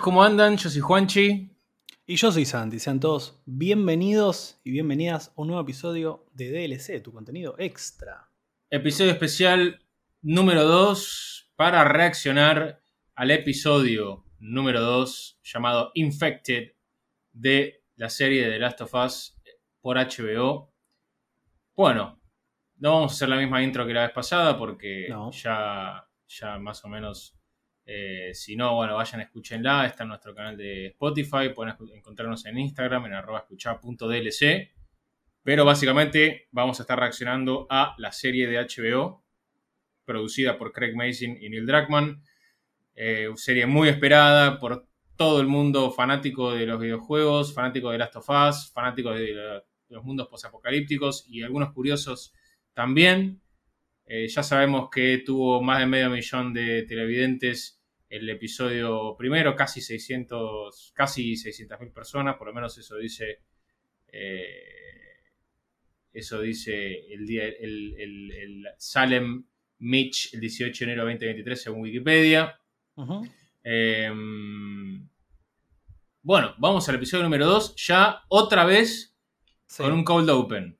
¿Cómo andan? Yo soy Juanchi. Y yo soy Santi. Sean todos bienvenidos y bienvenidas a un nuevo episodio de DLC, tu contenido extra. Episodio especial número 2 para reaccionar al episodio número 2 llamado Infected de la serie de The Last of Us por HBO. Bueno, no vamos a hacer la misma intro que la vez pasada porque No. ya, ya más o menos eh, si no, bueno, vayan, escúchenla. Está en nuestro canal de Spotify. Pueden encontrarnos en Instagram, en arroba escuchar.dlc. Pero básicamente vamos a estar reaccionando a la serie de HBO, producida por Craig Mason y Neil Druckmann. Eh, serie muy esperada por todo el mundo fanático de los videojuegos, fanático de Last of Us, fanático de los mundos posapocalípticos y algunos curiosos también. Eh, ya sabemos que tuvo más de medio millón de televidentes el episodio primero, casi 600, casi 600.000 personas, por lo menos eso dice eh, eso dice el día el, el- el Salem Mitch el 18 de enero de 2023 según Wikipedia. Eh, bueno, vamos al episodio número 2, ya otra vez Sí. con un cold open.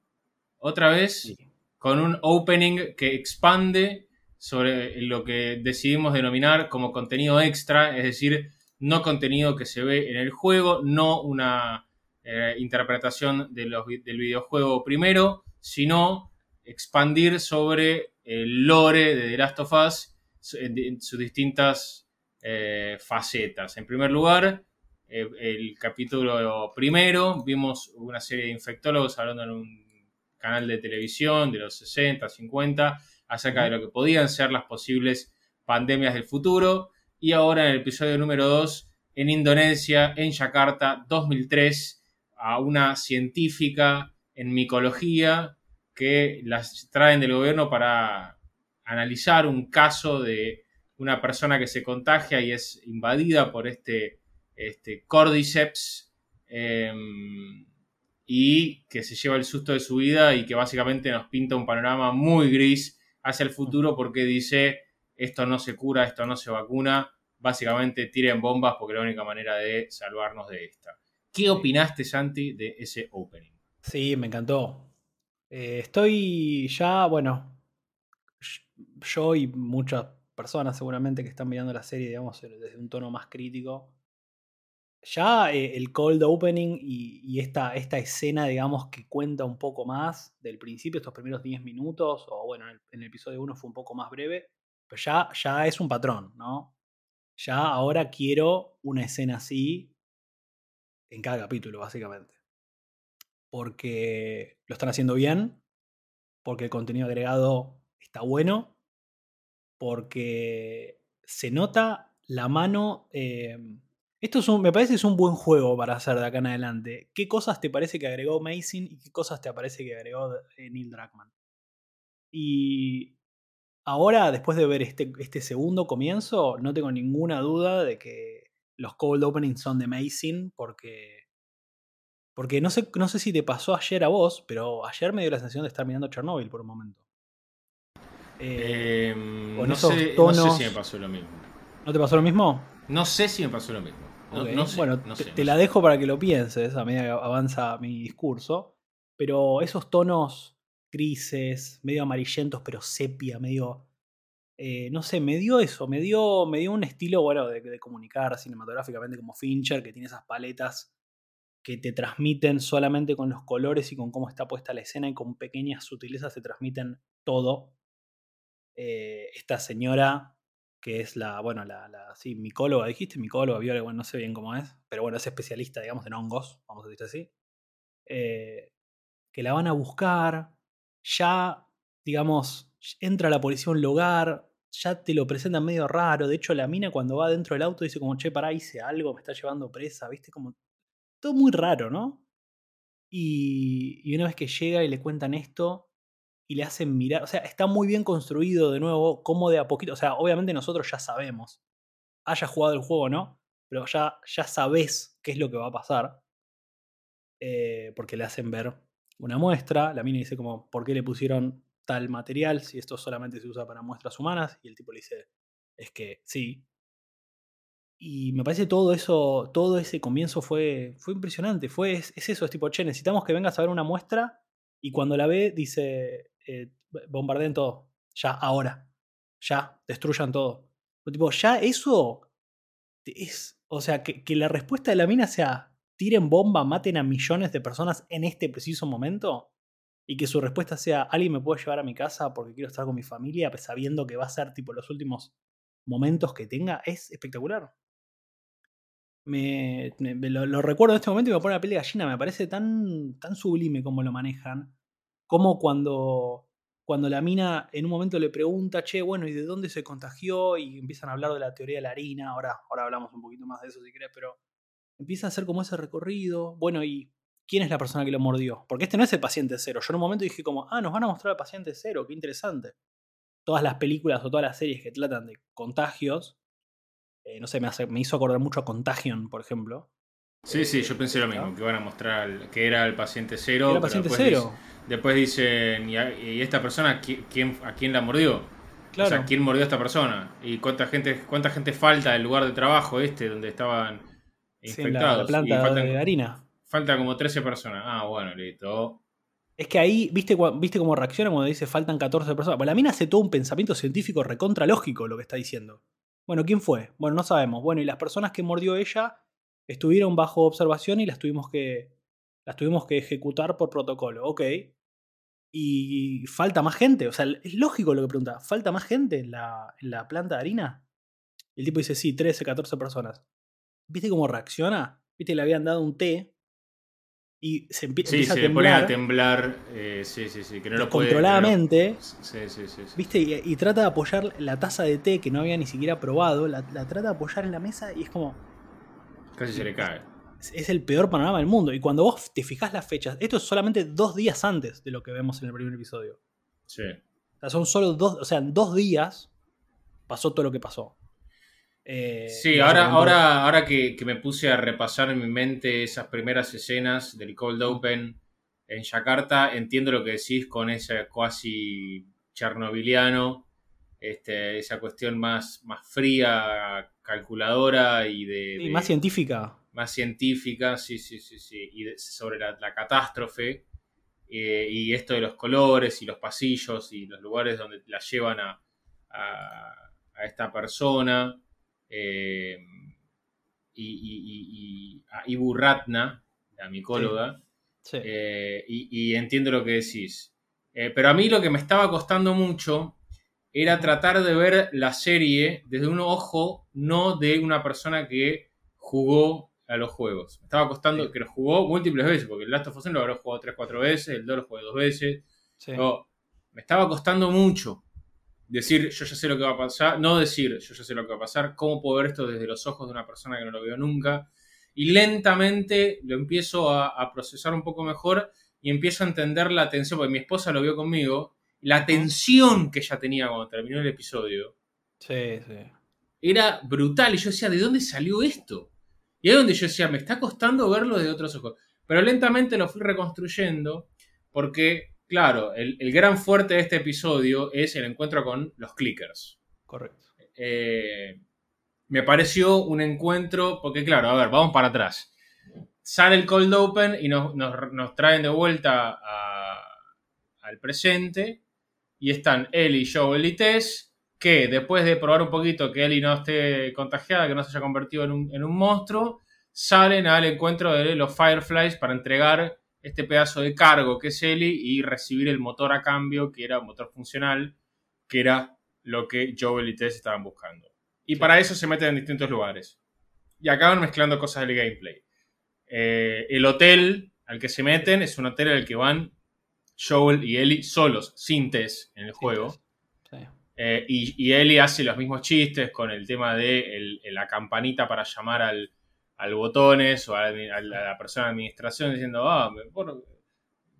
Otra vez Sí. con un opening que expande sobre lo que decidimos denominar como contenido extra, es decir, no contenido que se ve en el juego, no una eh, interpretación de los del videojuego primero, sino expandir sobre el lore de The Last of Us en sus distintas eh, facetas. En primer lugar, eh, el capítulo primero, vimos una serie de infectólogos hablando en un canal de televisión de los 60, 50, acerca de lo que podían ser las posibles pandemias del futuro. Y ahora en el episodio número 2, en Indonesia, en Yakarta, 2003, a una científica en micología que las traen del gobierno para analizar un caso de una persona que se contagia y es invadida por este, este Cordyceps. em, y que se lleva el susto de su vida y que básicamente nos pinta un panorama muy gris hacia el futuro porque dice esto no se cura, esto no se vacuna, básicamente tiren bombas porque es la única manera de salvarnos de esta. ¿Qué opinaste, Santi, de ese opening? Sí, me encantó. Eh, estoy ya, bueno, yo y muchas personas seguramente que están mirando la serie, digamos, desde un tono más crítico. Ya eh, el cold opening y, esta, esta escena, digamos, que cuenta un poco más del principio, estos primeros 10 minutos, o bueno, en el, en el episodio 1 fue un poco más breve, pero ya, ya es un patrón, ¿no? Ya ahora quiero una escena así en cada capítulo, básicamente. Porque lo están haciendo bien, porque el contenido agregado está bueno, porque se nota la mano. eh, esto es un, me parece que es un buen juego para hacer de acá en adelante. ¿Qué cosas te parece que agregó Mason y qué cosas te parece que agregó eh, Neil Druckmann? Y ahora, después de ver este, este segundo comienzo, no tengo ninguna duda de que los cold openings son de Mason, porque. Porque no sé, no sé si te pasó ayer a vos, pero ayer me dio la sensación de estar mirando Chernobyl por un momento. Eh, Eh, no, no sé si me pasó lo mismo. ¿No te pasó lo mismo? No sé si me pasó lo mismo. No, Ok, no sé, bueno, no te, sé, te no la dejo para que lo pienses a medida que avanza mi discurso. Pero esos tonos grises, medio amarillentos, pero sepia, medio. eh, no sé, me dio eso, me dio, me dio un estilo, bueno, de, de comunicar cinematográficamente como Fincher, que tiene esas paletas que te transmiten solamente con los colores y con cómo está puesta la escena y con pequeñas sutilezas te transmiten todo. Eh, esta señora que es la, bueno, la, la sí, micóloga, dijiste micóloga, bióloga, bueno, no sé bien cómo es, pero bueno, es especialista, digamos, en hongos, vamos a decir así, eh, que la van a buscar, ya, digamos, entra la policía a un lugar, ya te lo presentan medio raro. De hecho, la mina cuando va dentro del auto dice como, che, pará, hice algo, me está llevando presa, ¿viste? Como todo muy raro, ¿no? Y, y una vez que llega y le cuentan esto y le hacen mirar, o sea, está muy bien construido de nuevo, como de a poquito, o sea, obviamente nosotros ya sabemos, haya jugado el juego o no, pero ya, ya sabes qué es lo que va a pasar, eh, porque le hacen ver una muestra, la mina dice como, ¿por qué le pusieron tal material si esto solamente se usa para muestras humanas? Y el tipo le dice, es que sí. Y me parece todo eso, todo ese comienzo fue, fue impresionante. Fue, es, eso, es tipo, che, necesitamos que vengas a ver una muestra. Y cuando la ve, dice, eh, bombardeen todo. Ya, ahora. Ya, destruyan todo. tipo, ya eso es. O sea, que, la respuesta de la mina sea: tiren bomba, maten a millones de personas en este preciso momento. Y que su respuesta sea: alguien me puede llevar a mi casa porque quiero estar con mi familia, sabiendo que va a ser tipo los últimos momentos que tenga. Es espectacular. Me, lo, recuerdo en este momento y me pone la piel de gallina. Me parece tan, tan sublime como lo manejan. Como cuando, cuando la mina en un momento le pregunta, che, bueno, ¿y de dónde se contagió? Y empiezan a hablar de la teoría de la harina. Ahora, ahora hablamos un poquito más de eso si querés, pero empieza a hacer como ese recorrido. Bueno, ¿y quién es la persona que lo mordió? Porque este no es el paciente cero. Yo en un momento dije como, ah, nos van a mostrar al paciente cero, qué interesante. Todas las películas o todas las series que tratan de contagios eh, no sé, me, me, hizo acordar mucho a Contagion, por ejemplo. Sí, sí, yo pensé lo mismo, que van a mostrar que era el paciente cero. Era el paciente cero. después dicen, ¿y, esta persona quién, a quién la mordió? Claro. O sea, ¿quién mordió a esta persona? ¿Y cuánta gente, cuánta gente falta del lugar de trabajo este donde estaban infectados? Sí, la, planta de harina. Falta como 13 personas. Ah, bueno, listo. Es que ahí, ¿viste, ¿viste cómo reacciona cuando dice faltan 14 personas? Pues la mina hace todo un pensamiento científico recontra lógico lo que está diciendo. Bueno, ¿quién fue? Bueno, no sabemos. Bueno, y las personas que mordió ella estuvieron bajo observación y las tuvimos que, las tuvimos que ejecutar por protocolo. Ok. Y falta más gente. O sea, es lógico lo que pregunta. ¿Falta más gente en la, en la planta de harina? Y el tipo dice, sí, 13, 14 personas. ¿Viste cómo reacciona? ¿Viste? Le habían dado un té y se empieza a temblar. a temblar, eh, sí, sí, sí, que no lo Controladamente. Sí, sí, sí, ¿Viste? Y, trata de apoyar la taza de té que no había ni siquiera probado, la, trata de apoyar en la mesa y es como. Casi se le cae. Es, el peor panorama del mundo. Y cuando vos te fijas las fechas, esto es solamente dos días antes de lo que vemos en el primer episodio. Sí. O sea, son solo dos. O sea, en dos días pasó todo lo que pasó. Eh, sí, ahora, ahora, ahora que, me puse a repasar en mi mente esas primeras escenas del Cold Open en Yakarta, entiendo lo que decís con ese cuasi chernobiliano, este, esa cuestión más, más fría, calculadora y de, más científica. Más científica, sí, sí, sí, sí. Y sobre la, catástrofe. Eh, y esto de los colores y los pasillos y los lugares donde la llevan a, a esta persona. Eh, y, a Ibu Ratna, la micóloga, eh, y, entiendo lo que decís. Eh, pero a mí lo que me estaba costando mucho era tratar de ver la serie desde un ojo no de una persona que jugó a los juegos. Me estaba costando, que lo jugó múltiples veces, porque el Last of Us lo habrá jugado 3-4 veces, el 2 lo jugué 2 veces. me estaba costando mucho decir yo ya sé lo que va a pasar, no decir yo ya sé lo que va a pasar, cómo puedo ver esto desde los ojos de una persona que no lo veo nunca. Y lentamente lo empiezo a, procesar un poco mejor y empiezo a entender la tensión, porque mi esposa lo vio conmigo, la tensión que ella tenía cuando terminó el episodio. Sí, sí. Era brutal y yo decía, ¿de dónde salió esto? Y ahí es donde yo decía, me está costando verlo desde otros ojos. Pero lentamente lo fui reconstruyendo porque Claro, el, gran fuerte de este episodio es el encuentro con los clickers. Correcto. Eh, me pareció un encuentro, porque claro, a ver, vamos para atrás. Sale el cold open y nos, traen de vuelta al presente. Y están Ellie, Joel y Tess, que después de probar un poquito que Ellie no esté contagiada, que no se haya convertido en un, en un monstruo, salen al encuentro de los Fireflies para entregar este pedazo de cargo que es Ellie y recibir el motor a cambio, que era un motor funcional, que era lo que Joel y Tess estaban buscando. Y para eso se meten en distintos lugares. Y acaban mezclando cosas del gameplay. Eh, el hotel al que se meten es un hotel al que van Joel y Ellie solos, sin Tess en el juego. Eh, y, y Ellie hace los mismos chistes con el tema de el- la campanita para llamar al, al botones o a, la- a la persona de administración diciendo, ah, me, por-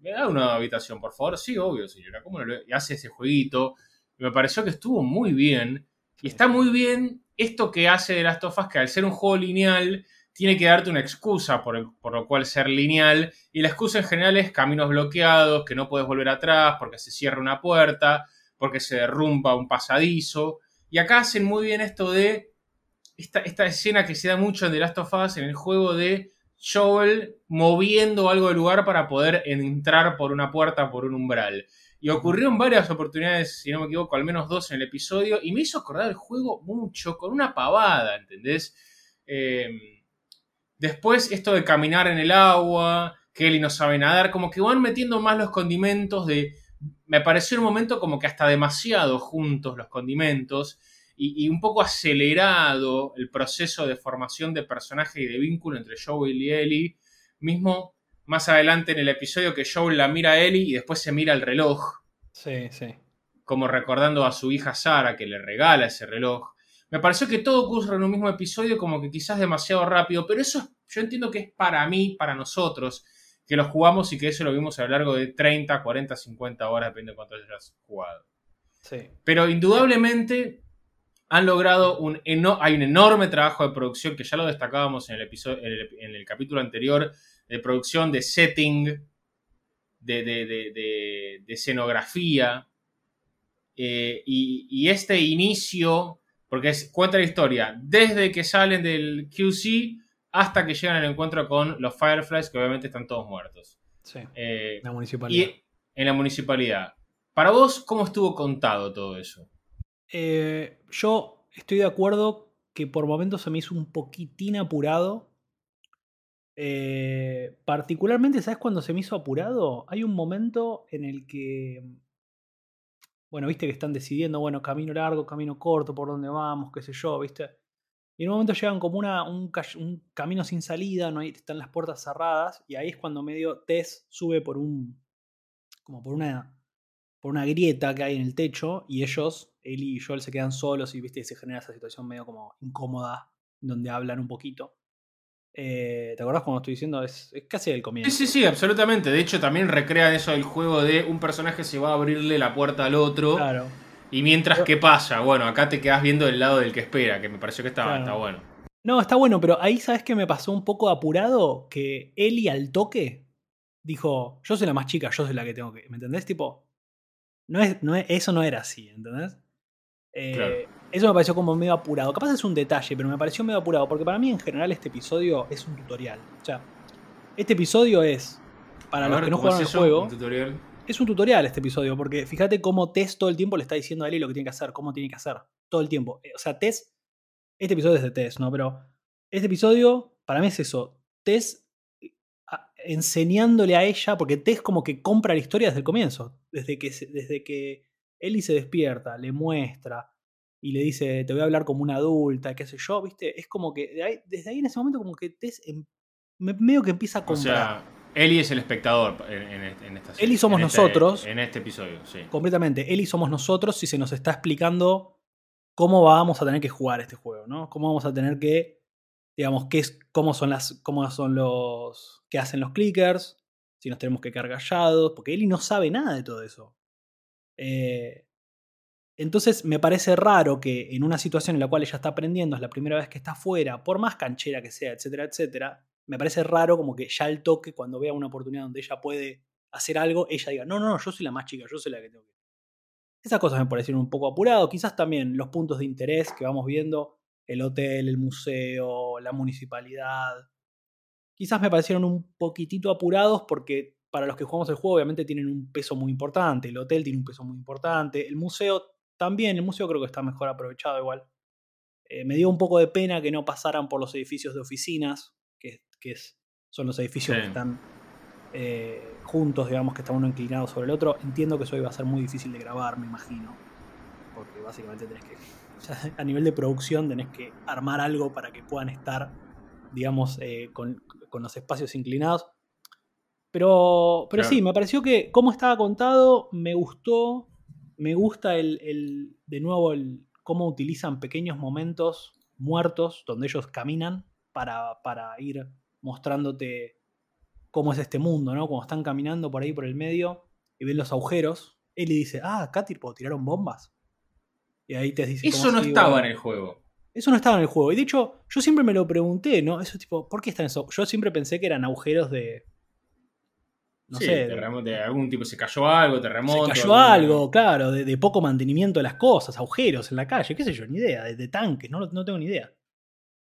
me da una habitación, por favor. Sí, obvio, señora. ¿Cómo lo-?" Y hace ese jueguito. Me pareció que estuvo muy bien. Y está muy bien esto que hace de Last of Us, que al ser un juego lineal, tiene que darte una excusa por, el- por lo cual ser lineal. Y la excusa en general es caminos bloqueados, que no puedes volver atrás, porque se cierra una puerta, porque se derrumba un pasadizo. Y acá hacen muy bien esto de esta, esta escena que se da mucho en The Last of Us, en el juego de Joel moviendo algo del lugar para poder entrar por una puerta, por un umbral. Y ocurrió en varias oportunidades, si no me equivoco, al menos dos en el episodio, y me hizo acordar el juego mucho, con una pavada, ¿entendés? Eh, después, esto de caminar en el agua, que Ellie no sabe nadar, como que van metiendo más los condimentos de. Me pareció en un momento como que hasta demasiado juntos los condimentos y, y un poco acelerado el proceso de formación de personaje y de vínculo entre Joel y Ellie. Mismo más adelante en el episodio que Joel la mira a Ellie y después se mira el reloj Sí, sí. como recordando a su hija Sara que le regala ese reloj. Me pareció que todo ocurre en un mismo episodio como que quizás demasiado rápido, pero eso es- yo entiendo que es para mí, para nosotros, que lo jugamos y que eso lo vimos a lo largo de 30, 40, 50 horas, depende de cuánto hayas jugado. Sí. Pero indudablemente han logrado un, hay un enorme trabajo de producción que ya lo destacábamos en el, episodio, en el, en el capítulo anterior, de producción, de setting, de, de- de- de- de escenografía. Eh, y, y este inicio, porque es- cuenta la historia, desde que salen del QC hasta que llegan al encuentro con los Fireflies, que obviamente están todos muertos. Sí. Eh, La municipalidad. y en la municipalidad. Para vos, ¿cómo estuvo contado todo eso? Eh, yo estoy de acuerdo que por momentos se me hizo un poquitín apurado. Eh, particularmente, ¿sabes cuando se me hizo apurado? Hay un momento en el que. Bueno, viste que están decidiendo, bueno, camino largo, camino corto, por dónde vamos, qué sé yo, viste. Y en un momento llegan como una, un, ca- un camino sin salida, no hay, están las puertas cerradas, y ahí es cuando medio Tess sube por un. como por una por una grieta que hay en el techo y ellos, Ellie y Joel, se quedan solos y viste se genera esa situación medio como incómoda donde hablan un poquito. Eh, ¿Te acordás cuando estoy diciendo? Es, es casi el comienzo. Sí, sí, sí, absolutamente. De hecho, también recrean eso del juego de un personaje se va a abrirle la puerta al otro. Claro. Y mientras, ¿qué pasa? Bueno, acá te quedas viendo del lado del que espera, que me pareció que estaba, Claro. está bueno. No, está bueno, pero ahí sabes que me pasó un poco apurado que Ellie al toque dijo, yo soy la más chica, yo soy la que tengo que... ¿Me entendés? Tipo, no es, no es- eso no era así, ¿entendés? Eh, Claro. Eso me pareció como medio apurado. Capaz es un detalle, pero me pareció medio apurado, porque para mí en general este episodio es un tutorial. O sea, este episodio es, para A los ver, que no ¿cómo jugaron el es eso? juego, Un tutorial. es un tutorial este episodio, porque fíjate cómo Tess todo el tiempo le está diciendo a Ellie lo que tiene que hacer, cómo tiene que hacer, todo el tiempo. Eh, O sea, Tess, este episodio es de Tess, ¿no? Pero este episodio, para mí es eso, Tess enseñándole a ella, porque Tess como que compra la historia desde el comienzo, desde que, desde que Ellie se despierta, le muestra y le dice, te voy a hablar como una adulta, qué sé yo, ¿viste? Es como que de ahí- desde ahí en ese momento como que Tess em- me- medio que empieza a O comprar. sea, Ellie es el espectador en, en, en esta serie. Ellie somos En este- nosotros. En este episodio, sí. completamente. Ellie somos nosotros y se nos está explicando cómo vamos a tener que jugar este juego, ¿no? Cómo vamos a tener que, digamos, qué es, cómo son las, cómo son los, qué hacen los clickers, si nos tenemos que quedar callados, porque Ellie no sabe nada de todo eso. Eh, entonces me parece raro que en una situación en la cual ella está aprendiendo, es la primera vez que está afuera, por más canchera que sea, etcétera, etcétera, me parece raro como que ya al toque, cuando vea una oportunidad donde ella puede hacer algo, ella diga, no, no, no, yo soy la más chica, yo soy la que tengo que... Esas cosas me parecieron un poco apurado, quizás también los puntos de interés que vamos viendo, el hotel, el museo, la municipalidad, quizás me parecieron un poquitito apurados porque para los que jugamos el juego obviamente tienen un peso muy importante, el hotel tiene un peso muy importante, el museo también, el museo creo que está mejor aprovechado igual. Eh, me dio un poco de pena que no pasaran por los edificios de oficinas, que, que es- son los edificios Sí. que están eh, juntos, digamos, que está uno inclinado sobre el otro. Entiendo que eso iba a ser muy difícil de grabar, me imagino. Porque básicamente tenés que, o sea, a nivel de producción, tenés que armar algo para que puedan estar, digamos, eh, con, con los espacios inclinados. Pero, pero Claro. sí, me pareció que como estaba contado, me gustó. Me gusta el, de nuevo el, cómo utilizan pequeños momentos muertos donde ellos caminan para, para ir mostrándote cómo es este mundo, ¿no? Cuando están caminando por ahí por el medio y ven los agujeros, él le dice, ah, acá tipo tiraron bombas. Y ahí te dice... Eso no estaba en el juego. Eso no estaba en el juego. Y de hecho, yo siempre me lo pregunté, ¿no? Eso tipo, ¿por qué están eso? Yo siempre pensé que eran agujeros de. No sé. De, algún tipo, se cayó algo, terremoto. Se cayó algo, claro, de, poco mantenimiento de las cosas, agujeros en la calle, qué sé yo, ni idea, de, tanques, no, no tengo ni idea.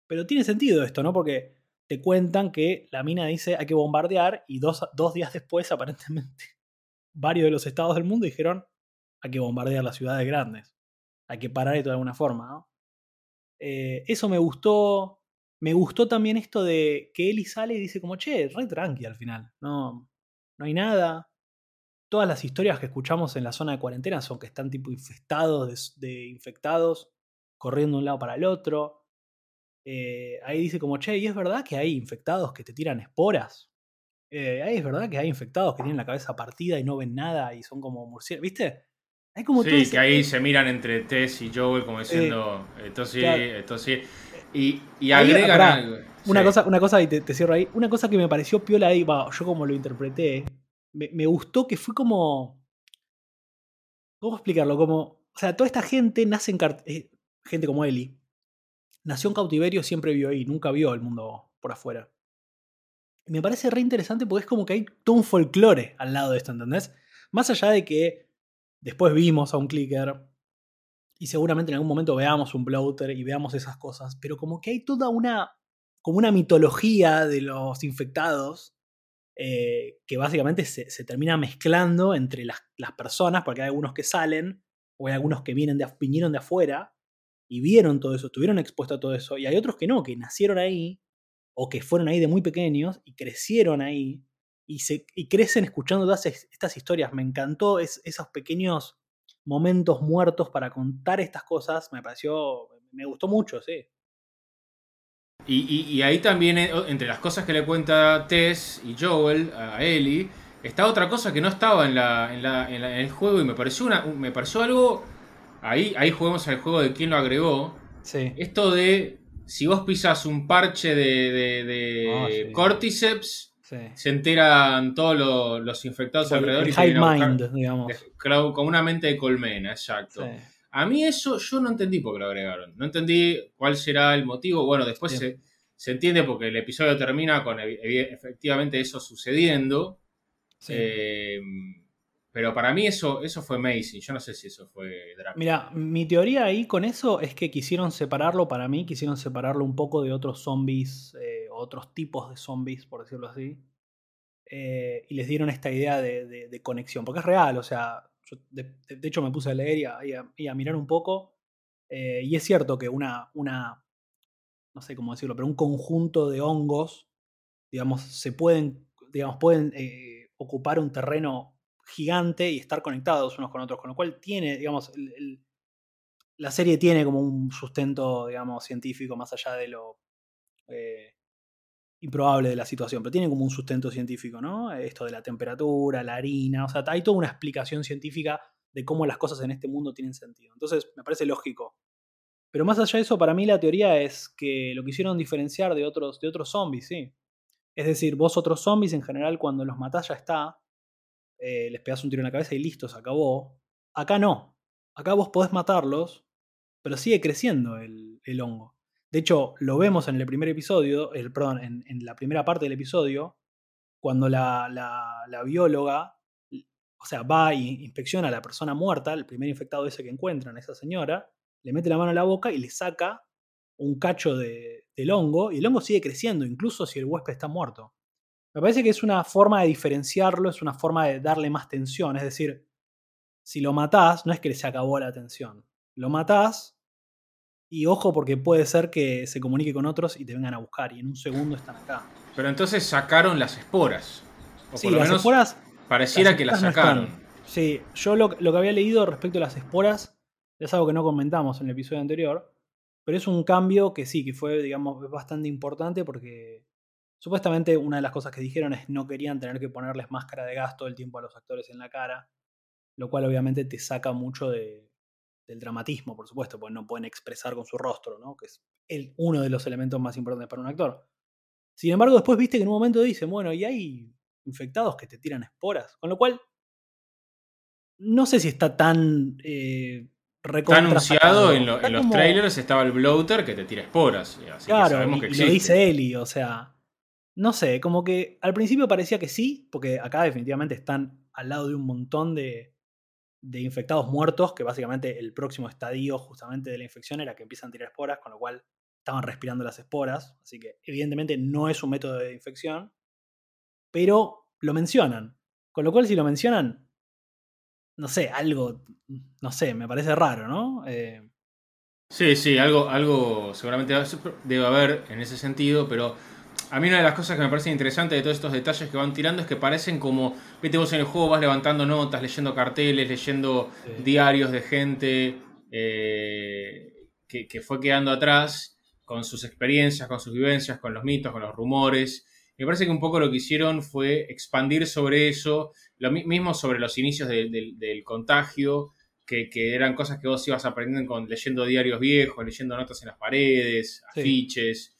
Pero tiene sentido esto, ¿no? Porque te cuentan que la mina dice hay que bombardear y dos, dos días después, aparentemente, varios de los estados del mundo dijeron hay que bombardear las ciudades grandes. Hay que parar esto de alguna forma, ¿no? Eh, eso me gustó. Me gustó también esto de que Eli sale y dice como, che, re tranqui al final. No, no hay nada. Todas las historias que escuchamos en la zona de cuarentena son que están tipo infestados de, infectados, corriendo de un lado para el otro. Eh, ahí dice como, che, ¿y es verdad que hay infectados que te tiran esporas? Eh, ahí es verdad que hay infectados que tienen la cabeza partida y no ven nada y son como murciélagos. ¿Viste? sí, que ahí se miran entre Tess y Joel como diciendo, esto sí, esto sí. Y, y agregan algo. Una, cosa, una cosa, y te, cierro ahí, una cosa que me pareció piola ahí, yo como lo interpreté, me, gustó que fue como... ¿Cómo explicarlo? Como, o sea, toda esta gente nace en... Eh, gente como Eli. Nació en cautiverio, siempre vio ahí, nunca vio el mundo por afuera. me parece re interesante porque es como que hay todo un folclore al lado de esto, ¿entendés? Más allá de que Después vimos a un clicker y seguramente en algún momento veamos un bloater y veamos esas cosas, pero como que hay toda una, como una mitología de los infectados eh, que básicamente se, termina mezclando entre las, personas, porque hay algunos que salen o hay algunos que vienen de, vinieron de afuera y vieron todo eso, estuvieron expuestos a todo eso, y hay otros que no, que nacieron ahí o que fueron ahí de muy pequeños y crecieron ahí y, se, crecen escuchando todas estas historias. Me encantó esos pequeños momentos muertos para contar estas cosas. Me pareció, me gustó mucho, sí. Y, ahí también, eh, entre las cosas que le cuenta Tess y Joel a Ellie, está otra cosa que no estaba en, la, en, el juego y me pareció, una, me pareció algo. Ahí, ahí juguemos al juego de quién lo agregó. Sí. Esto de si vos pisas un parche de, de, ah, Se enteran todos los, infectados alrededor y high mind, digamos. con una mente de colmena, exacto. A mí eso yo no entendí por qué lo agregaron. No entendí cuál será el motivo. Bueno, después se, entiende porque el episodio termina con efectivamente eso sucediendo. Eh, pero para mí eso, eso fue Macy. Yo no sé si eso fue Drácula. Mira, mi teoría ahí con eso es que quisieron separarlo, para mí, quisieron separarlo un poco de otros zombies, eh, otros tipos de zombies, por decirlo así. Eh, y les dieron esta idea de, conexión. Porque es real, o sea, yo de, hecho me puse a leer y a, mirar un poco. Eh, y es cierto que una, una, no sé cómo decirlo, pero un conjunto de hongos, digamos, se pueden, digamos, pueden ocupar un terreno gigante y estar conectados unos con otros, con lo cual tiene, digamos, la serie tiene como un sustento, digamos, científico más allá de lo eh, improbable de la situación, pero tiene como un sustento científico, ¿no? Esto de la temperatura, la harina, o sea, hay toda una explicación científica de cómo las cosas en este mundo tienen sentido. Entonces, me parece lógico. Pero más allá de eso, para mí la teoría es que lo quisieron diferenciar de otros, de otros zombies, sí. Es decir, vos otros zombies en general cuando los matás ya está, eh, les pegas un tiro en la cabeza y listo, se acabó. Acá no. Acá vos podés matarlos, pero sigue creciendo el, hongo. De hecho, lo vemos en el primer episodio, el, perdón, en, la primera parte del episodio, cuando la, la, bióloga, o sea, va e inspecciona a la persona muerta, el primer infectado ese que encuentran, esa señora, le mete la mano a la boca y le saca un cacho de, del hongo, y el hongo sigue creciendo, incluso si el huésped está muerto. Me parece que es una forma de diferenciarlo, es una forma de darle más tensión. Es decir, si lo matás, no es que se acabó la tensión. Lo matás y ojo porque puede ser que se comunique con otros y te vengan a buscar y en un segundo están acá. Pero entonces sacaron las esporas. O sí, las esporas. Pareciera que las sacaron. sí, yo lo, lo, que había leído respecto a las esporas es algo que no comentamos en el episodio anterior. Pero es un cambio que sí, que fue, digamos, bastante importante porque Supuestamente una de las cosas que dijeron es no querían tener que ponerles máscara de gas todo el tiempo a los actores en la cara. lo cual obviamente te saca mucho del dramatismo, por supuesto, porque no pueden expresar con su rostro, ¿no? que es el, uno de los elementos más importantes para un actor. Sin embargo, después viste que en un momento dicen, bueno, y hay infectados que te tiran esporas, con lo cual no sé si está tan eh, Está anunciado en, los trailers estaba el bloater que te tira esporas. claro, y, lo dice Eli, o sea. No sé, como que al principio parecía que sí, porque acá definitivamente están al lado de un montón de, de infectados muertos, que básicamente el próximo estadio justamente de la infección era que empiezan a tirar esporas, con lo cual estaban respirando las esporas, así que evidentemente no es un método de infección, pero lo mencionan, con lo cual si lo mencionan, no sé, algo, no sé, me parece raro, ¿no? Eh, sí, sí, algo, algo seguramente debe haber en ese sentido, pero a mí una de las cosas que me parece interesante de todos estos detalles que van tirando es que parecen como, viste vos en el juego vas levantando notas, leyendo carteles, leyendo diarios de gente eh, que, fue quedando atrás con sus experiencias, con sus vivencias, con los mitos, con los rumores. Me parece que un poco lo que hicieron fue expandir sobre eso, lo mismo sobre los inicios del contagio, que, eran cosas que vos ibas aprendiendo con, leyendo diarios viejos, leyendo notas en las paredes, afiches.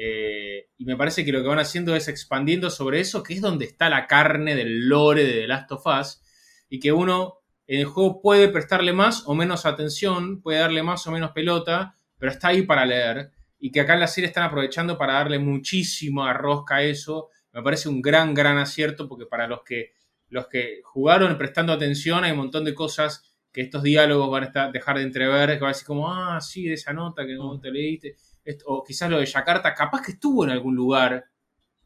Eh, y me parece que lo que van haciendo es expandiendo sobre eso, que es donde está la carne del lore de The Last of Us, y que uno en el juego puede prestarle más o menos atención, puede darle más o menos pelota, pero está ahí para leer y que acá en la serie están aprovechando para darle muchísimo arrosca a eso. Me parece un gran, gran acierto porque para los que, los que jugaron prestando atención hay un montón de cosas que estos diálogos van a estar, dejar de entrever, que va a decir como, ah, sí, de esa nota que no te leíste. o quizás lo de Yakarta, capaz que estuvo en algún lugar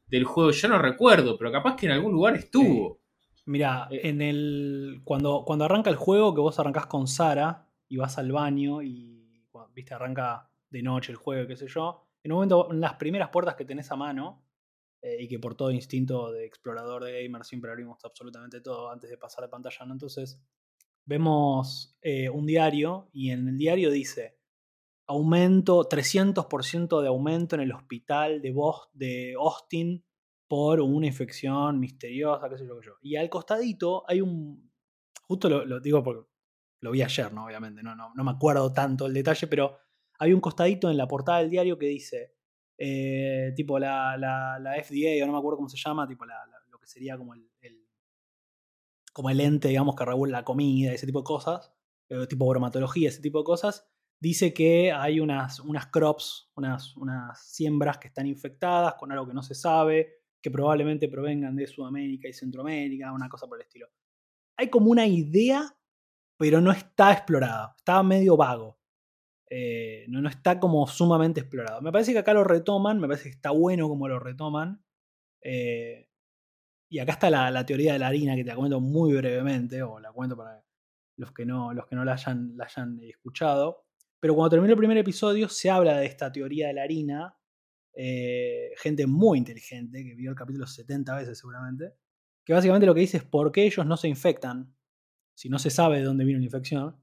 del juego, yo no recuerdo, pero capaz que en algún lugar estuvo. Mira, eh, en el. Cuando, cuando arranca el juego, que vos arrancás con Sara y vas al baño y viste, arranca de noche el juego, qué sé yo. En un momento, en las primeras puertas que tenés a mano, eh, y que por todo instinto de explorador de gamer siempre abrimos absolutamente todo antes de pasar de pantalla, ¿no? Entonces, vemos eh, un diario y en el diario dice aumento, 300% de aumento en el hospital de, de Austin por una infección misteriosa, qué sé yo, qué yo. Y al costadito hay un, justo lo, digo porque lo vi ayer, ¿no? Obviamente, no, no, no me acuerdo tanto el detalle, pero hay un costadito en la portada del diario que dice, eh, tipo la, la, la, FDA, o no me acuerdo cómo se llama, tipo lo que sería como el, como el ente, digamos, que regula la comida, ese tipo de cosas, eh, tipo bromatología, ese tipo de cosas, dice que hay unas, unas crops, unas, unas siembras que están infectadas con algo que no se sabe, que probablemente provengan de Sudamérica y Centroamérica, una cosa por el estilo. Hay como una idea, pero no está explorada, está medio vago. Eh, no, no está como sumamente explorado. Me parece que acá lo retoman, me parece que está bueno como lo retoman. Eh, y acá está la, teoría de la harina que te la comento muy brevemente, o la cuento para los que no, los que no la, hayan, la hayan escuchado. Pero cuando termina el primer episodio se habla de esta teoría de la harina. Eh, gente muy inteligente, que vio el capítulo 70 veces seguramente, que básicamente lo que dice es por qué ellos no se infectan, si no se sabe de dónde vino la infección,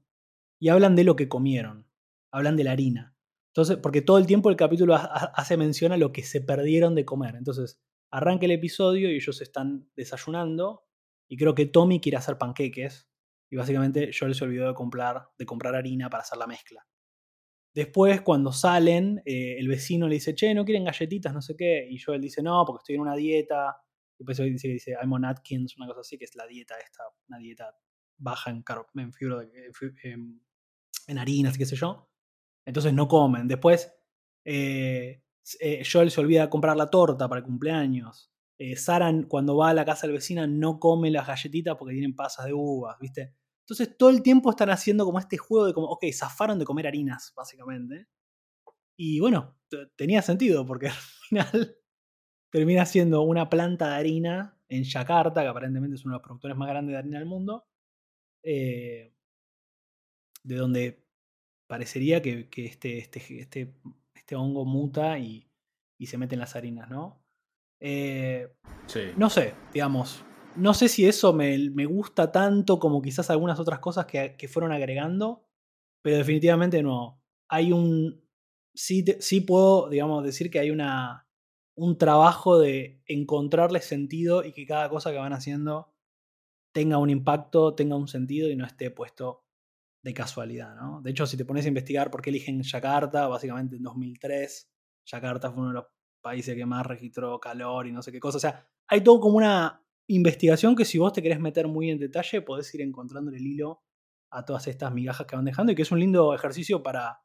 y hablan de lo que comieron hablan de la harina. Entonces, porque todo el tiempo el capítulo hace mención a lo que se perdieron de comer. Entonces, arranca el episodio y ellos están desayunando y creo que Tommy quiere hacer panqueques y básicamente yo les olvidó de comprar, de comprar harina para hacer la mezcla. Después, cuando salen, eh, el vecino le dice, che, ¿no quieren galletitas? No sé qué. Y Joel dice, no, porque estoy en una dieta. Y después dice, dice I'm on Atkins, una cosa así, que es la dieta esta, una dieta baja en, en fibra, en, en harinas, qué sé yo. Entonces no comen. Después, eh, eh, Joel se olvida de comprar la torta para el cumpleaños. Eh, Sara, cuando va a la casa del vecino, no come las galletitas porque tienen pasas de uvas, ¿viste? Entonces todo el tiempo están haciendo como este juego de como, ok, zafaron de comer harinas, básicamente. Y bueno, tenía sentido porque al final termina siendo una planta de harina en Yakarta, que aparentemente es uno de los productores más grandes de harina del mundo. de donde parecería que, este, este, este, este, hongo muta y, se mete en las harinas, ¿no? Eh, sí. No sé, digamos. No sé si eso me, gusta tanto como quizás algunas otras cosas que, fueron agregando, pero definitivamente no. Hay un. Sí, sí puedo, digamos, decir que hay una, un trabajo de encontrarle sentido y que cada cosa que van haciendo tenga un impacto, tenga un sentido y no esté puesto de casualidad, ¿no? De hecho, si te pones a investigar por qué eligen Yakarta, básicamente en 2003, Yakarta fue uno de los países que más registró calor y no sé qué cosa. O sea, hay todo como una investigación que si vos te querés meter muy en detalle, podés ir encontrando el hilo a todas estas migajas que van dejando y que es un lindo ejercicio para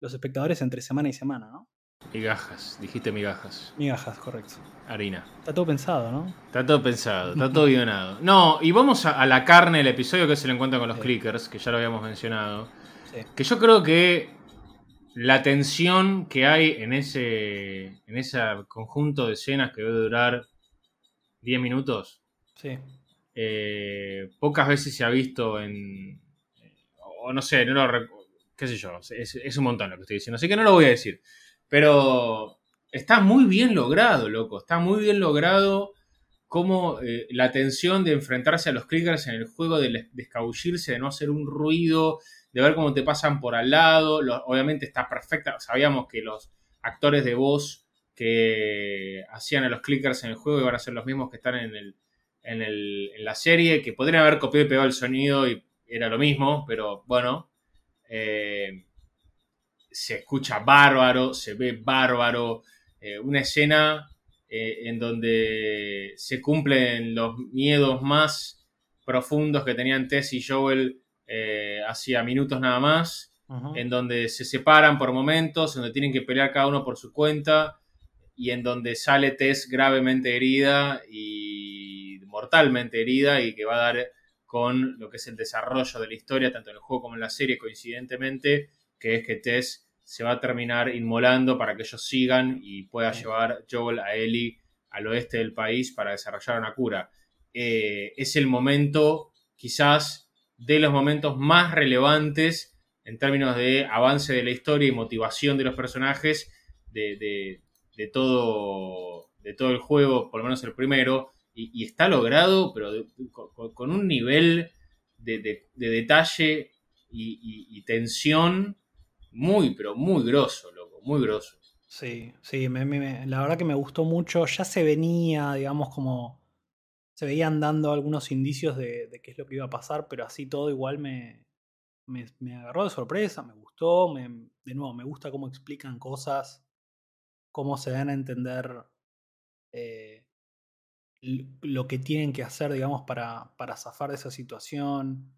los espectadores entre semana y semana, ¿no? Migajas, dijiste migajas. Migajas, correcto. Harina. Está todo pensado, ¿no? Está todo pensado, está todo guionado. No, y vamos a, la carne del episodio que se lo encuentra con los Sí. clickers, que ya lo habíamos mencionado. Sí. Que yo creo que la tensión que hay en ese, en ese conjunto de escenas que debe durar 10 minutos, Sí. eh, pocas veces se ha visto en. O no sé, no lo qué sé yo, es, es un montón lo que estoy diciendo, así que no lo voy a decir. Pero está muy bien logrado, loco, está muy bien logrado como eh, la tensión de enfrentarse a los clickers en el juego, de, de escabullirse, de no hacer un ruido, de ver cómo te pasan por al lado. Obviamente está perfecta. Sabíamos que los actores de voz que hacían a los clickers en el juego iban a ser los mismos que están en, el, en, el- en la serie, que podrían haber copiado y pegado el sonido y era lo mismo, pero bueno. eh, se escucha bárbaro, se ve bárbaro. eh, una escena eh, en donde se cumplen los miedos más profundos que tenían Tess y Joel eh, hacía minutos nada más, en donde se separan por momentos, en donde tienen que pelear cada uno por su cuenta y en donde sale Tess gravemente herida y mortalmente herida y que va a dar con lo que es el desarrollo de la historia, tanto en el juego como en la serie, coincidentemente, que es que Tess se va a terminar inmolando para que ellos sigan y pueda llevar Joel a Ellie al oeste del país para desarrollar una cura. Eh, es el momento, quizás, de los momentos más relevantes en términos de avance de la historia y motivación de los personajes de, de- de todo, de todo el juego, por lo menos el primero, y, y está logrado, pero de- con, con un nivel de, de- de detalle y, y- y tensión muy, pero muy grosso, loco, muy grosso. Sí, sí, la verdad que me gustó mucho. Ya se venía, digamos, como. Se veían dando algunos indicios de, qué es lo que iba a pasar, pero así todo igual me, me, agarró de sorpresa, me gustó. de nuevo, me gusta cómo explican cosas, cómo se dan a entender eh, lo que tienen que hacer, digamos, para, para zafar de esa situación.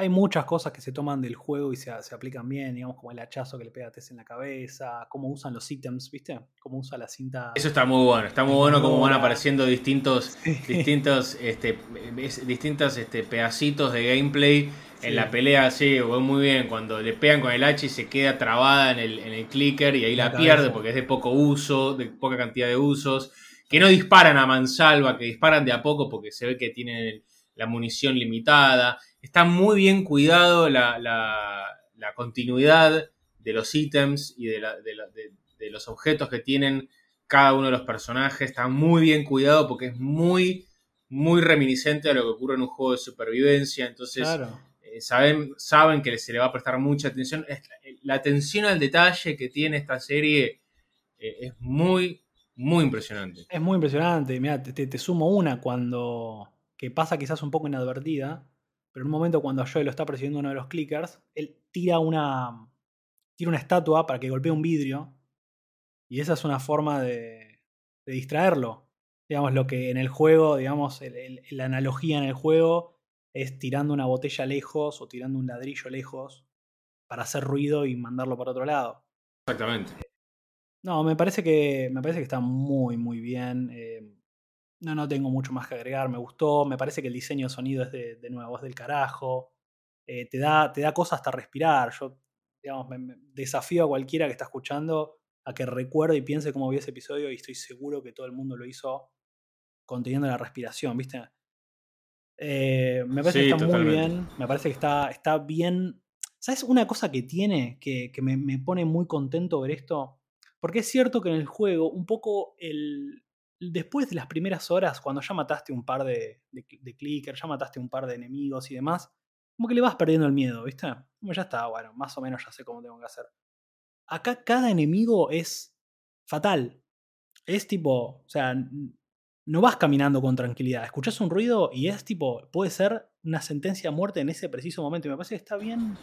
Hay muchas cosas que se toman del juego y se, se aplican bien, digamos, como el hachazo que le pega a Tess en la cabeza, cómo usan los ítems, ¿viste? Cómo usa la cinta. Eso está muy bueno, está muy bueno cómo van apareciendo distintos, Sí. distintos, este, es- distintos este, pedacitos de gameplay en la pelea, sí, muy bien, cuando le pegan con el hacha y se queda trabada en el, en el clicker y ahí La la, pierde porque es de poco uso, de poca cantidad de usos, que no disparan a mansalva, que disparan de a poco porque se ve que tienen la munición limitada, está muy bien cuidado la, la- la continuidad de los ítems y de, la- de la- de- de los objetos que tienen cada uno de los personajes, está muy bien cuidado porque es muy, muy reminiscente a lo que ocurre en un juego de supervivencia, entonces Claro. eh, saben, saben que se le va a prestar mucha atención. La atención al detalle que tiene esta serie eh, es muy, muy impresionante. Es muy impresionante. Mira, te sumo una cuando. Que pasa quizás un poco inadvertida. Pero en un momento cuando Joel lo está persiguiendo uno de los clickers, él tira una. tira una estatua para que golpee un vidrio. Y esa es una forma de, de distraerlo. Digamos, lo que en el juego, digamos, el- el- la analogía en el juego es tirando una botella lejos o tirando un ladrillo lejos para hacer ruido y mandarlo para otro lado. Exactamente. No, me parece que, me parece que está muy, muy bien. eh, no, no tengo mucho más que agregar. Me gustó. Me parece que el diseño de sonido es de, de nuevo, es del carajo. eh, te, da, te da cosas hasta respirar. Yo, digamos, me, me desafío a cualquiera que está escuchando a que recuerde y piense cómo vio ese episodio y estoy seguro que todo el mundo lo hizo conteniendo la respiración, ¿viste? Eh, me parece Sí, que está muy bien. Me parece que está, está bien. ¿Sabes una cosa que tiene que, que me, me pone muy contento ver esto? Porque es cierto que en el juego, un poco el. Después de las primeras horas, cuando ya mataste un par de, de, de clickers, ya mataste un par de enemigos y demás, como que le vas perdiendo el miedo, ¿viste? Como ya está, bueno, más o menos ya sé cómo tengo que hacer. Acá cada enemigo es fatal. Es tipo, o sea, no vas caminando con tranquilidad. Escuchás un ruido y es tipo, puede ser una sentencia de muerte en ese preciso momento. Y me parece que está bien,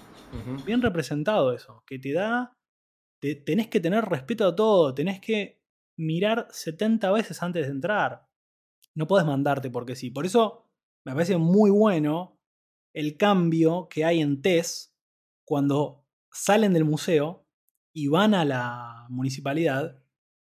bien representado eso. Que te da. tenés que tener respeto a todo. Tenés que mirar 70 veces antes de entrar. No podés mandarte porque sí. Por eso me parece muy bueno el cambio que hay en Tess cuando salen del museo y van a la municipalidad.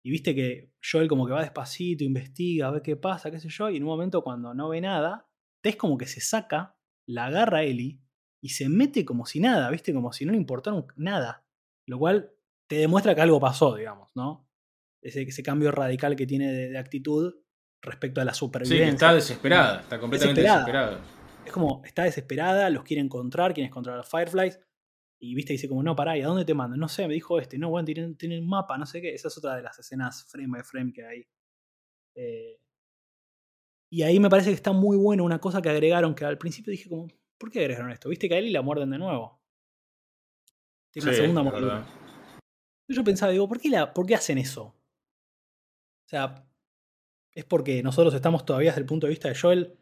Y viste que Joel como que va despacito, investiga, ve qué pasa, qué sé yo, y en un momento cuando no ve nada, Tess como que se saca, la agarra a Ellie y se mete como si nada, viste, como si no le importara nada. Lo cual te demuestra que algo pasó, digamos, ¿no? Ese, ese cambio radical que tiene de, actitud respecto a la supervivencia. Sí, está desesperada, está completamente desesperada. Es como, está desesperada, los quiere encontrar, quiere encontrar a los Fireflies. Y viste, dice como, no, pará, ¿y a dónde te mando? No sé, me dijo este, no, bueno, tienen, tienen un mapa, no sé qué. Esa es otra de las escenas frame by frame que hay. Eh, y ahí me parece que está muy bueno una cosa que agregaron, que al principio dije como, ¿por qué agregaron esto? Viste que a Ellie la muerden de nuevo. Tiene una segunda mordida. Yo pensaba, digo, ¿por qué, la, ¿por qué hacen eso? O sea, es porque nosotros estamos todavía desde el punto de vista de Joel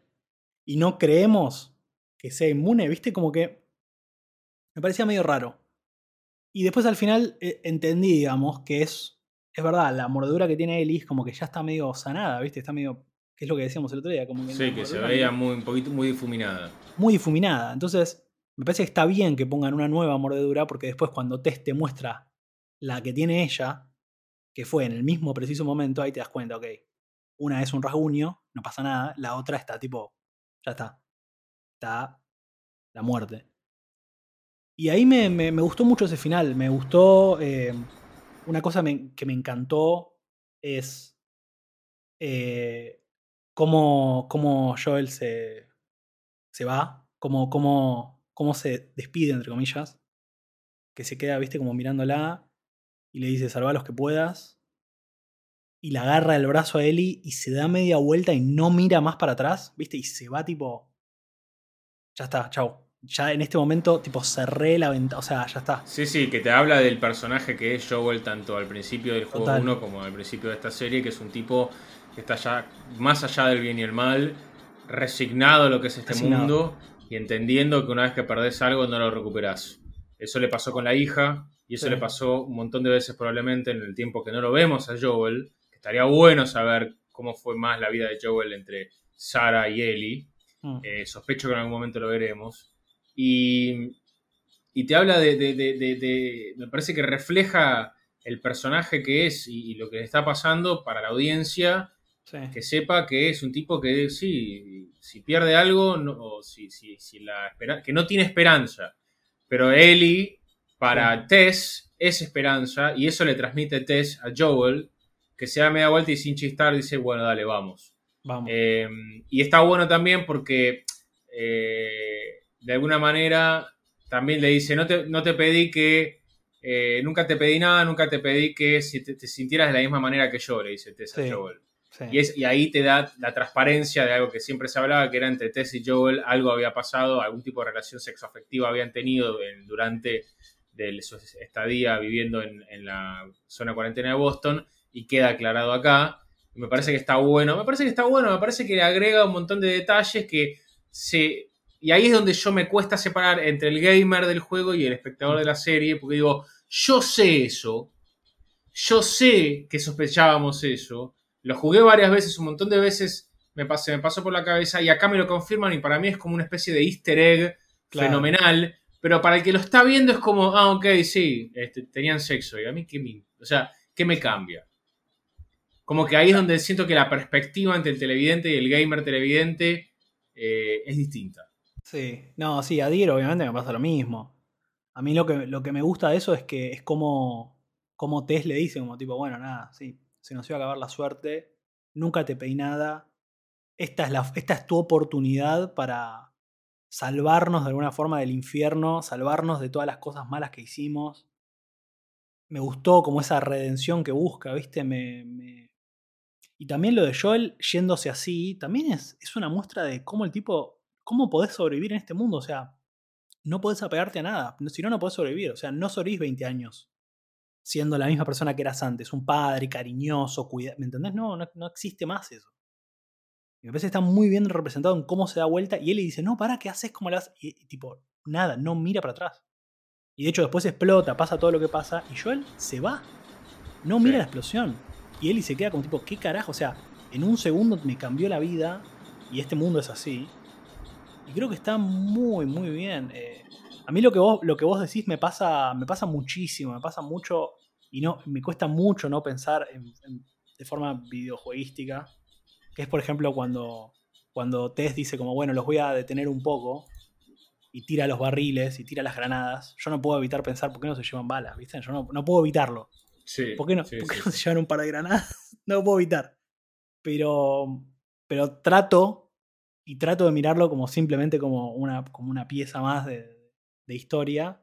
y no creemos que sea inmune, ¿viste? Como que me parecía medio raro. Y después al final eh, entendí, digamos, que es, es verdad, la mordedura que tiene Ellie como que ya está medio sanada, ¿viste? Está medio, que es lo que decíamos el otro día. Como sí, que se veía muy, un poquito muy difuminada. Muy difuminada. Entonces, me parece que está bien que pongan una nueva mordedura porque después cuando Tess te muestra la que tiene ella, que fue en el mismo preciso momento, ahí te das cuenta, ok, una es un rasguño, no pasa nada, la otra está tipo, ya está, está la muerte. Y ahí me, me, gustó mucho ese final. Me gustó. Eh, una cosa que me encantó es. Eh, cómo, cómo, Joel se, se va. Cómo, cómo, cómo se despide, entre comillas. Que se queda, viste, como mirándola. Y le dice: Salva los que puedas. Y la agarra el brazo a Ellie y se da media vuelta y no mira más para atrás, viste, y se va tipo. Ya está, chao ya en este momento, tipo, cerré la ventana. O sea, ya está. Sí, sí, que te habla del personaje que es Joel tanto al principio del juego 1 como al principio de esta serie, que es un tipo que está ya más allá del bien y el mal, resignado a lo que es este mundo y entendiendo que una vez que perdés algo no lo recuperás. Eso le pasó con la hija y eso le pasó un montón de veces probablemente en el tiempo que no lo vemos a Joel, que estaría bueno saber cómo fue más la vida de Joel entre Sara y Ellie. Mm. Eh, sospecho que en algún momento lo veremos. Y, te habla de, Me parece que refleja el personaje que es y, lo que le está pasando para la audiencia. Que sepa que es un tipo que sí, si pierde algo, no, si, si, la que no tiene esperanza. Pero Ellie, para Tess, es esperanza y eso le transmite Tess a Joel, que se da media vuelta y sin chistar dice, bueno, dale, vamos. vamos. Eh, y está bueno también porque eh, de alguna manera también le dice, no te, no te pedí que, eh, nunca te pedí nada, nunca te pedí que si te, sintieras de la misma manera que yo, le dice Tess a Joel. Y, es, y ahí te da la transparencia de algo que siempre se hablaba, que era entre Tess y Joel, algo había pasado, algún tipo de relación sexoafectiva habían tenido durante su estadía viviendo en, en, la zona cuarentena de Boston, y queda aclarado acá. me parece que está bueno, me parece que está bueno, me parece que le agrega un montón de detalles que se y ahí es donde yo me cuesta separar entre el gamer del juego y el espectador de la serie, porque digo, yo sé eso, yo sé que sospechábamos eso, lo jugué varias veces, un montón de veces me pasé, me pasó por la cabeza y acá me lo confirman y para mí es como una especie de easter egg fenomenal, pero para el que lo está viendo es como, ah, ok, sí, este, tenían sexo y a mí qué me, o sea, ¿qué me cambia? Como que ahí es donde siento que la perspectiva entre el televidente y el gamer televidente eh, es distinta. Sí, no, sí, a Dier obviamente me pasa lo mismo. A mí lo que, lo que me gusta de eso es que es como, como Tess le dice, como tipo, bueno, nada, sí, se nos iba a acabar la suerte, nunca te pedí nada, esta es, la, esta es tu oportunidad para salvarnos de alguna forma del infierno, salvarnos de todas las cosas malas que hicimos. Me gustó como esa redención que busca, ¿viste? Me. Y también lo de Joel yéndose así, también es, es una muestra de cómo el tipo ¿cómo podés sobrevivir en este mundo? O sea, no podés apegarte a nada. Si no, no podés sobrevivir. O sea, no sobrevivís 20 años siendo la misma persona que eras antes. Un padre cariñoso, cuidado. ¿Me entendés? No, no, existe más eso. Me parece que está muy bien representado en cómo se da vuelta. Y él le dice, no, para, ¿qué haces? ¿Cómo le haces? Y, tipo, nada, no mira para atrás. Y de hecho después explota, pasa todo lo que pasa. Y Joel se va. No mira la explosión. Y Ellie se queda como tipo, ¿qué carajo? O sea, en un segundo me cambió la vida. Y este mundo es así. Y creo que está muy, muy bien. Eh, a mí lo que vos, lo que vos decís me pasa, me pasa muchísimo, me pasa mucho. Y no, me cuesta mucho no pensar de forma videojueguística es por ejemplo cuando, cuando Tess dice como, bueno, los voy a detener un poco y tira los barriles y tira las granadas, yo no puedo evitar pensar por qué no se llevan balas, ¿viste? Yo no, puedo evitarlo. Sí, ¿Por qué, no, ¿por qué no se llevan un par de granadas? no lo puedo evitar. Pero, pero trato y trato de mirarlo como simplemente como una, como una pieza más de, de historia.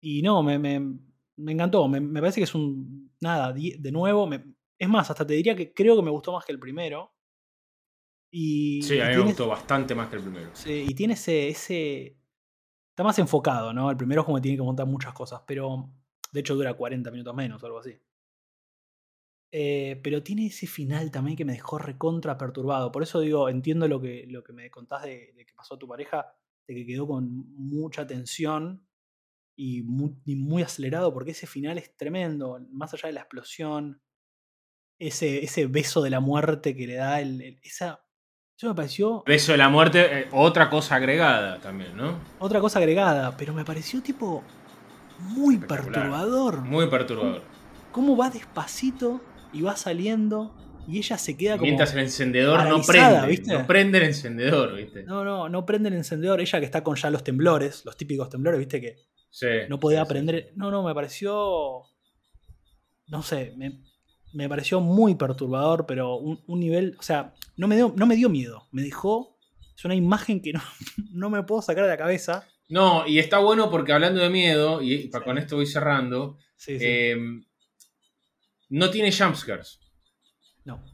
Y no, me, me, me encantó. Me, me, parece que es un. Nada, de nuevo, me, es más, hasta te diría que creo que me gustó más que el primero. Y, sí, a mí me gustó bastante más que el primero. Sí, y tiene ese, ese. Está más enfocado, ¿no? El primero es como que tiene que montar muchas cosas, pero. De hecho, dura 40 minutos menos o algo así. Eh, pero tiene ese final también que me dejó recontra perturbado. Por eso digo, entiendo lo que, lo que me contás de, que pasó a tu pareja, de que quedó con mucha tensión y muy, y muy, acelerado, porque ese final es tremendo. Más allá de la explosión, ese, ese beso de la muerte que le da el, esa eso me pareció. Beso de la muerte, eh, otra cosa agregada también, ¿no? Otra cosa agregada, pero me pareció tipo muy perturbador. Muy perturbador. ¿Cómo, va despacito y va saliendo y ella se queda como. Mientras el encendedor no prende. ¿viste? No prende el encendedor, ¿viste? No, no, no prende el encendedor. Ella que está con ya los temblores, los típicos temblores, ¿viste? Que no podía aprender. No, no, me pareció. No sé, me, me pareció muy perturbador, pero un, nivel, o sea, no me, dio, no me dio miedo, me dejó, es una imagen que no, no, me puedo sacar de la cabeza. No, y está bueno porque hablando de miedo, y con esto voy cerrando, em, no tiene jumpscares. No.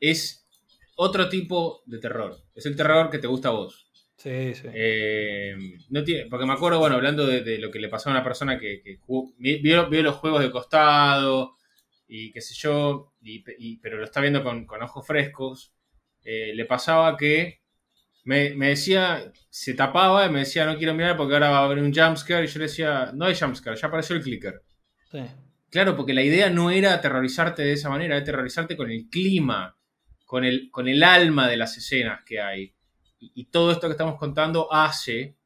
Es otro tipo de terror. Es el terror que te gusta a vos. Sí, sí. Em, no tiene, porque me acuerdo, bueno, hablando de, lo que le pasó a una persona que, vio, vio, los juegos de costado, y qué sé yo, pero lo está viendo con, ojos frescos, eh, le pasaba que me, decía, se tapaba y me decía no quiero mirar porque ahora va a haber un jumpscare y yo le decía, no hay jumpscare, ya apareció el clicker. Claro, porque la idea no era aterrorizarte de esa manera, era aterrorizarte con el clima, con el, con el alma de las escenas que hay. Y, todo esto que estamos contando hace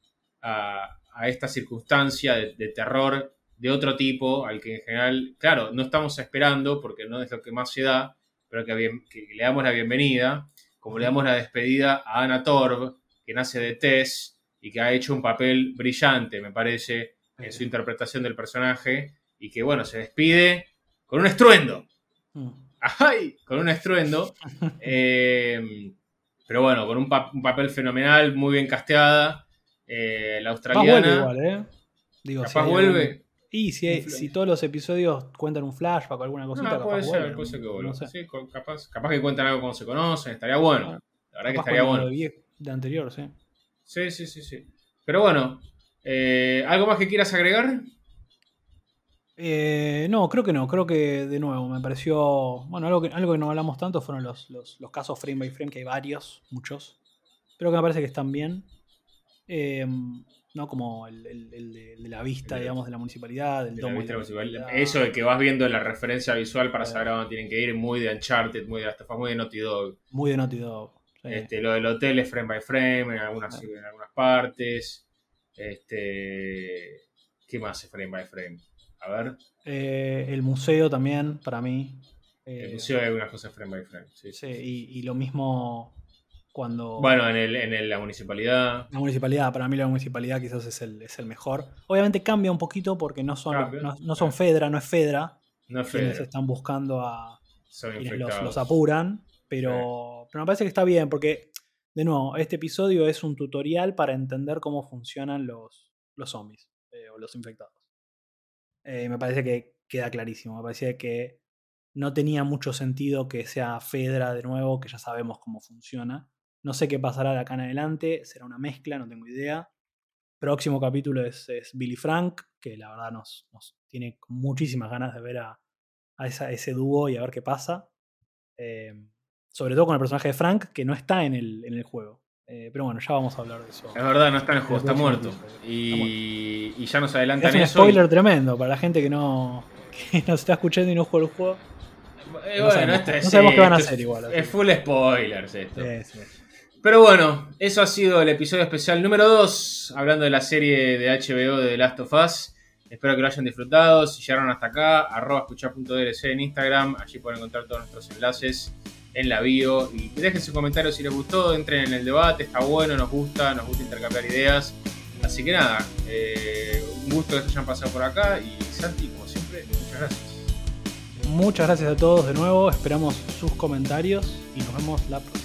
a, esta circunstancia de terror de otro tipo, al que en general, claro, no estamos esperando porque no es lo que más se da, pero que, le damos la bienvenida, como le damos la despedida a Anna Torv, que nace de Tess y que ha hecho un papel brillante, me parece, en su interpretación del personaje, y que, bueno, se despide con un estruendo. Mm. ¡Ay! Con un estruendo. Em, pero bueno, con un, papel fenomenal, muy bien casteada. Eh, la australiana. igual, ¿eh? Digo, capaz vuelve. Y si, si todos los episodios cuentan un flashback o alguna cosita, no, puede ser, puede ser que. Sí, capaz, capaz, que cuentan algo cuando se conocen, estaría bueno. La verdad que estaría bueno. De, de anterior, sí. Sí, sí, sí, sí. Pero bueno, eh, ¿algo más que quieras agregar? Eh, no, creo que no. Creo que de nuevo me pareció. Bueno, algo que, algo que no hablamos tanto fueron los, los, los casos frame by frame, que hay varios, muchos. Pero que me parece que están bien. Eh, ¿no? Como el, de, la vista, digamos, de la municipalidad, del domo. Eso de que vas viendo la referencia visual para saber a dónde tienen que ir, muy de Uncharted, muy de Last muy de Naughty Dog. Muy de Naughty Dog. Este, lo del hotel es frame by frame en algunas, en algunas partes. Este, ¿Qué más es frame by frame? A ver. Eh, el museo también, para mí. el eh, museo es una cosa frame by frame. Sí, sí, y, y, lo mismo cuando... Bueno, en, el, en la municipalidad. La municipalidad, para mí la municipalidad quizás es el, es el mejor. Obviamente cambia un poquito porque no son, no, son Fedra, no es Fedra. No es Fedra. están buscando a quienes los, apuran. Pero, pero me parece que está bien porque, de nuevo, este episodio es un tutorial para entender cómo funcionan los, los zombies eh, o los infectados. Eh, me parece que queda clarísimo. Me parece que no tenía mucho sentido que sea Fedra de nuevo, que ya sabemos cómo funciona. No sé qué pasará de acá en adelante, será una mezcla, no tengo idea. Próximo capítulo es, Billy Frank, que la verdad nos, tiene muchísimas ganas de ver a, ese dúo y a ver qué pasa. Em, Sobre todo con el personaje de Frank, que no está en el, en el juego. Eh, pero bueno, ya vamos a hablar de eso. Es verdad, no está en el juego, está muerto. Y, y ya nos Es adelantan un eso. spoiler tremendo para la gente que no que nos está escuchando y no juega el juego. Eh, No bueno, sabemos- esto es, no sabemos sí, qué van a hacer es- igual, así. Es full spoilers esto. Sí, sí. Pero bueno, eso ha sido el episodio especial número 2, hablando de la serie de HBO de The Last of Us. Espero que lo hayan disfrutado. Si llegaron hasta acá, arroba escuchar.dlc en Instagram. Allí pueden encontrar todos nuestros enlaces en la bio. Y dejen su comentario si les gustó, entren en el debate. Está bueno, nos gusta, nos gusta intercambiar ideas. Así que nada, eh, un gusto que se hayan pasado por acá. Y Santi, como siempre, muchas gracias. Muchas gracias a todos de nuevo. Esperamos sus comentarios y nos vemos la próxima.